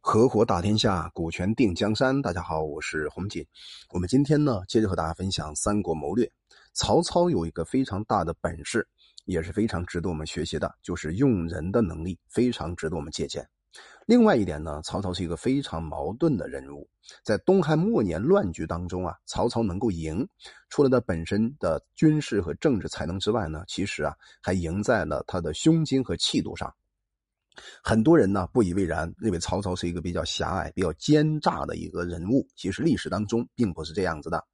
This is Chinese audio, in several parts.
合伙打天下，股权定江山。大家好，我是洪锦。我们今天呢，接着和大家分享三国谋略。曹操有一个非常大的本事，也是非常值得我们学习的，就是用人的能力，非常值得我们借鉴。另外一点呢，曹操是一个非常矛盾的人物。在东汉末年乱局当中啊，曹操能够赢，除了他本身的军事和政治才能之外呢，其实啊，还赢在了他的胸襟和气度上。很多人呢不以为然，认为曹操是一个比较狭隘、比较奸诈的一个人物。其实历史当中并不是这样子的。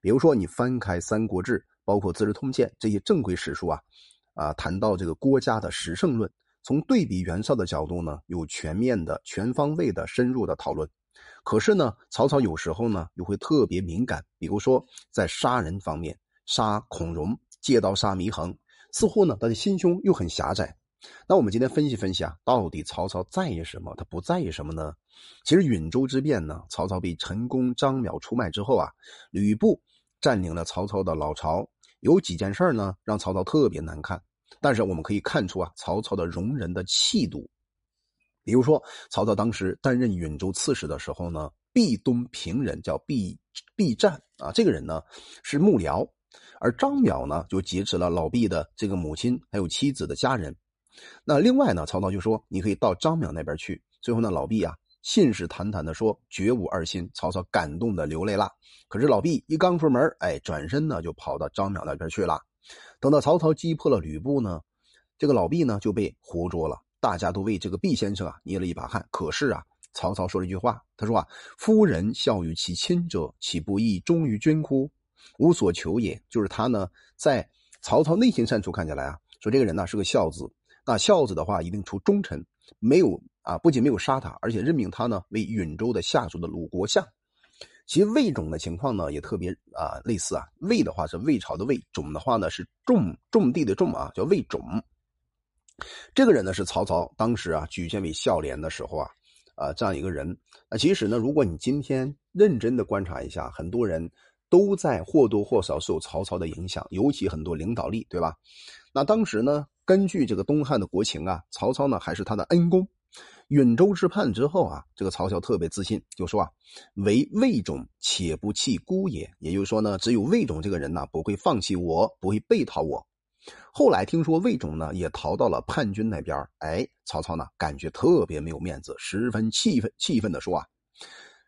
比如说，你翻开《三国志》，包括《资治通鉴》这些正规史书啊，啊，谈到这个郭嘉的十胜论，从对比袁绍的角度呢，有全面的、全方位的、深入的讨论。可是呢，曹操有时候呢又会特别敏感，比如说在杀人方面，杀孔融，借刀杀祢衡，似乎呢他的心胸又很狭窄。那我们今天分析分析啊，到底曹操在意什么？他不在意什么呢？其实允州之变呢，曹操被陈宫、张邈出卖之后啊，吕布占领了曹操的老巢，有几件事呢，让曹操特别难看。但是我们可以看出啊，曹操的容人的气度。比如说，曹操当时担任允州刺史的时候呢，壁东平人叫毕毕战啊，这个人呢是幕僚，而张邈呢就劫持了老毕的这个母亲还有妻子的家人。那另外呢，曹操就说你可以到张邈那边去。最后呢，老毕啊信誓旦旦的说绝无二心。曹操感动的流泪了。可是老毕一刚出门，哎，转身呢就跑到张邈那边去了。等到曹操击破了吕布呢，这个老毕呢就被活捉了。大家都为这个毕先生啊捏了一把汗。可是啊，曹操说了一句话，他说啊：“夫人孝于其亲者，岂不亦忠于君乎？无所求也。”就是他呢，在曹操内心深处看起来啊，说这个人呢是个孝子。那孝子的话，一定出忠臣，没有啊，不仅没有杀他，而且任命他呢为允州的下属的鲁国相。其魏种的情况呢，也特别啊类似啊。魏的话是魏朝的魏，种的话呢是种种地的种啊，叫魏种。这个人呢是曹操当时啊举荐为孝廉的时候啊啊这样一个人。那其实呢，如果你今天认真的观察一下，很多人都在或多或少受曹操的影响，尤其很多领导力，对吧？那当时呢？根据这个东汉的国情啊，曹操呢还是他的恩公。允州之叛之后啊，这个曹操特别自信，就说啊：“唯魏种且不弃孤也。”也就是说呢，只有魏种这个人呢不会放弃我，不会背逃我。后来听说魏种呢也逃到了叛军那边，哎，曹操呢感觉特别没有面子，十分气愤，气愤的说啊：“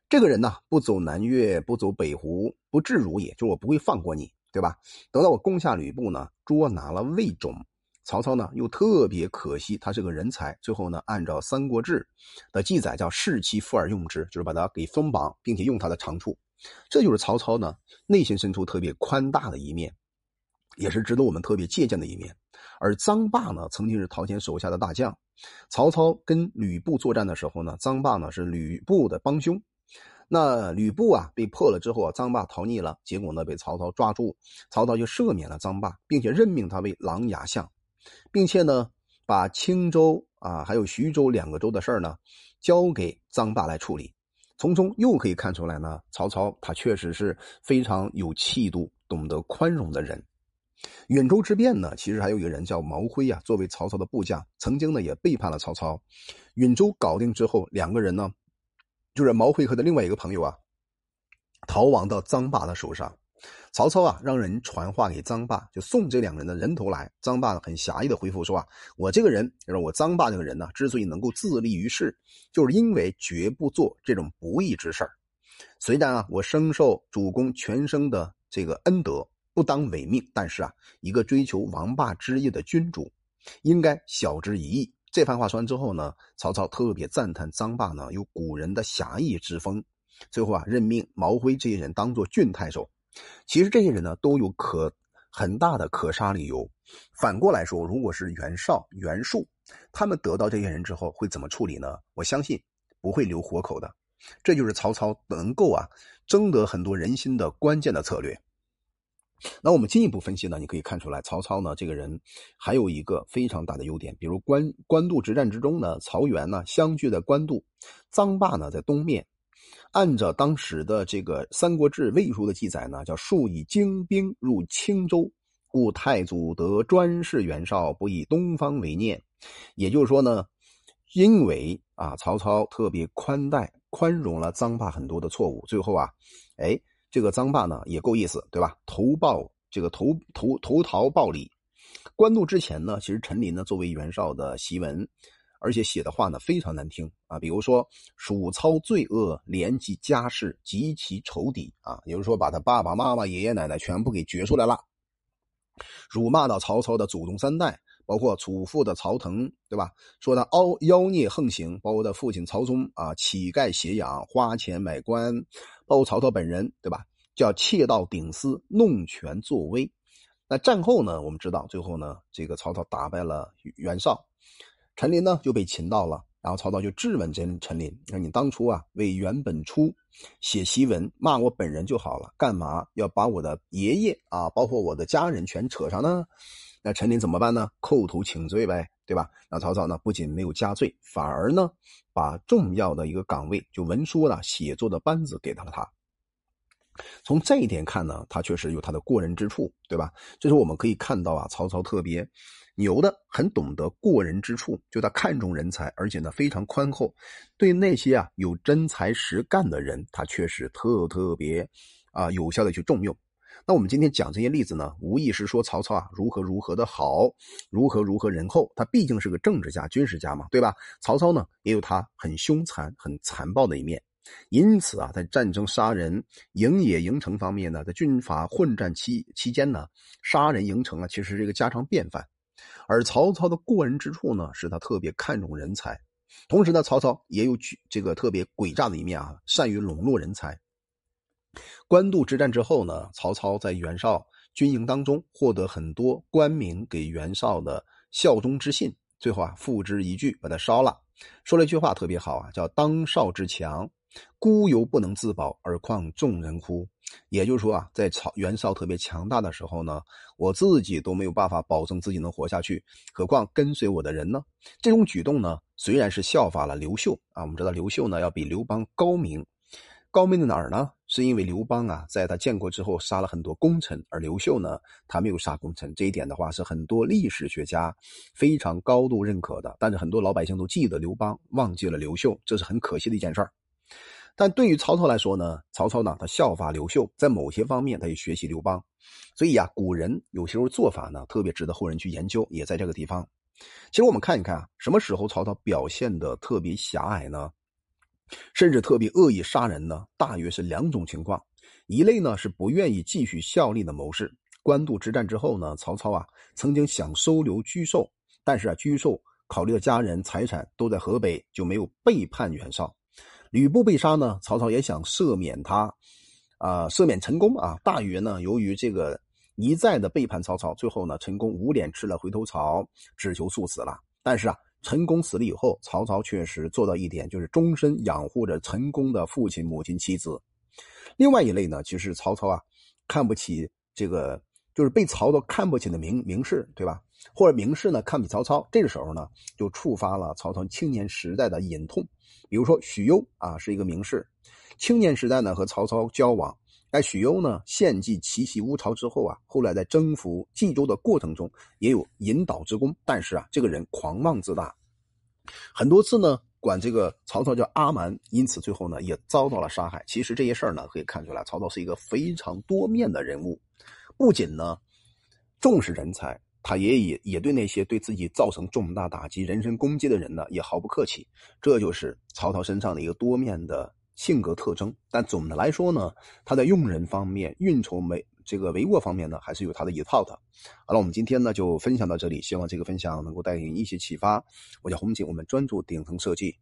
这个人呢不走南越，不走北胡，不至如也，就我不会放过你，对吧？等到我攻下吕布呢，捉拿了魏种。”曹操呢，又特别可惜，他是个人才。最后呢，按照《三国志》的记载，叫士其父而用之，就是把他给封榜，并且用他的长处。这就是曹操呢内心深处特别宽大的一面，也是值得我们特别借鉴的一面。而臧霸呢，曾经是陶谦手下的大将。曹操跟吕布作战的时候呢，臧霸呢是吕布的帮凶。那吕布啊被破了之后啊，臧霸逃匿了，结果呢被曹操抓住，曹操就赦免了臧霸，并且任命他为琅琊相。并且呢，把青州啊，还有徐州两个州的事儿呢，交给臧霸来处理。从中又可以看出来呢，曹操他确实是非常有气度、懂得宽容的人。兖州之变呢，其实还有一个人叫毛辉啊，作为曹操的部将，曾经呢也背叛了曹操。兖州搞定之后，两个人呢，就是毛辉和的另外一个朋友啊，逃亡到臧霸的手上。曹操啊，让人传话给臧霸，就送这两个人的人头来。臧霸很狭义的回复说啊，我这个人，就是我臧霸这个人呢，之所以能够自立于世，就是因为绝不做这种不义之事。虽然啊，我深受主公全生的这个恩德，不当违命，但是啊，一个追求王霸之业的君主，应该晓之以义。这番话说完之后呢，曹操特别赞叹臧霸呢有古人的侠义之风。最后啊，任命毛辉这些人当做郡太守。其实这些人呢都有可很大的可杀理由。反过来说，如果是袁绍、袁术，他们得到这些人之后会怎么处理呢？我相信不会留活口的。这就是曹操能够啊争得很多人心的关键的策略。那我们进一步分析呢，你可以看出来，曹操呢这个人还有一个非常大的优点，比如官官渡之战之中呢，曹袁呢相距在官渡，臧霸呢在东面。按照当时的这个《三国志·魏书》的记载呢，叫数以精兵入青州，故太祖得专事袁绍，不以东方为念。也就是说呢，因为啊，曹操特别宽待、宽容了臧霸很多的错误，最后啊，哎，这个臧霸呢也够意思，对吧？投报这个投投投桃报李。官渡之前呢，其实陈琳呢作为袁绍的檄文。而且写的话呢非常难听啊，比如说蜀操罪恶，连及家世及其仇敌啊，也就是说把他爸爸妈妈、爷爷奶奶全部给掘出来了，辱骂到曹操的祖宗三代，包括祖父的曹腾，对吧？说他妖妖孽横行，包括他父亲曹嵩啊，乞丐挟养，花钱买官，包括曹操本人，对吧？叫窃盗顶私，弄权作威。那战后呢，我们知道最后呢，这个曹操打败了袁绍。陈琳呢就被擒到了，然后曹操就质问这陈琳：“说你当初啊为袁本初写檄文骂我本人就好了，干嘛要把我的爷爷啊，包括我的家人全扯上呢？”那陈琳怎么办呢？叩头请罪呗，对吧？那曹操呢不仅没有加罪，反而呢把重要的一个岗位，就文书的写作的班子给到了他。从这一点看呢，他确实有他的过人之处，对吧？这是我们可以看到啊，曹操特别。牛的很懂得过人之处，就他看重人才，而且呢非常宽厚，对那些啊有真才实干的人，他确实特特别啊有效的去重用。那我们今天讲这些例子呢，无疑是说曹操啊如何如何的好，如何如何仁厚。他毕竟是个政治家、军事家嘛，对吧？曹操呢也有他很凶残、很残暴的一面，因此啊，在战争杀人、营野营城方面呢，在军阀混战期期间呢，杀人营城啊，其实是一个家常便饭。而曹操的过人之处呢，是他特别看重人才，同时呢，曹操也有这个特别诡诈的一面啊，善于笼络人才。官渡之战之后呢，曹操在袁绍军营当中获得很多官民给袁绍的效忠之信，最后啊，付之一炬，把他烧了。说了一句话特别好啊，叫“当少之强”。孤犹不能自保，而况众人乎？也就是说啊，在曹袁绍特别强大的时候呢，我自己都没有办法保证自己能活下去，何况跟随我的人呢？这种举动呢，虽然是效法了刘秀啊，我们知道刘秀呢要比刘邦高明，高明在哪儿呢？是因为刘邦啊，在他建国之后杀了很多功臣，而刘秀呢，他没有杀功臣，这一点的话是很多历史学家非常高度认可的。但是很多老百姓都记得刘邦，忘记了刘秀，这是很可惜的一件事儿。但对于曹操来说呢，曹操呢，他效法刘秀，在某些方面他也学习刘邦，所以呀，古人有些时候做法呢，特别值得后人去研究，也在这个地方。其实我们看一看啊，什么时候曹操表现的特别狭隘呢？甚至特别恶意杀人呢？大约是两种情况，一类呢是不愿意继续效力的谋士。官渡之战之后呢，曹操啊曾经想收留沮授，但是啊沮授考虑到家人财产都在河北，就没有背叛袁绍。吕布被杀呢，曹操也想赦免他，啊，赦免陈宫啊。大约呢，由于这个一再的背叛曹操，最后呢，陈宫无脸吃了回头草，只求速死了。但是啊，陈宫死了以后，曹操确实做到一点，就是终身养护着陈宫的父亲、母亲、妻子。另外一类呢，其实曹操啊，看不起这个，就是被曹操看不起的名名士，对吧？或者名士呢看不起曹操，这个时候呢，就触发了曹操青年时代的隐痛。比如说许攸啊，是一个名士，青年时代呢和曹操交往。哎，许攸呢献计奇袭乌巢之后啊，后来在征服冀州的过程中也有引导之功。但是啊，这个人狂妄自大，很多次呢管这个曹操叫阿蛮，因此最后呢也遭到了杀害。其实这些事儿呢可以看出来，曹操是一个非常多面的人物，不仅呢重视人才。他也也也对那些对自己造成重大打击、人身攻击的人呢，也毫不客气。这就是曹操身上的一个多面的性格特征。但总的来说呢，他在用人方面、运筹帷这个帷幄方面呢，还是有他的一套的。好了，我们今天呢就分享到这里，希望这个分享能够带给你一些启发。我叫洪景，我们专注顶层设计。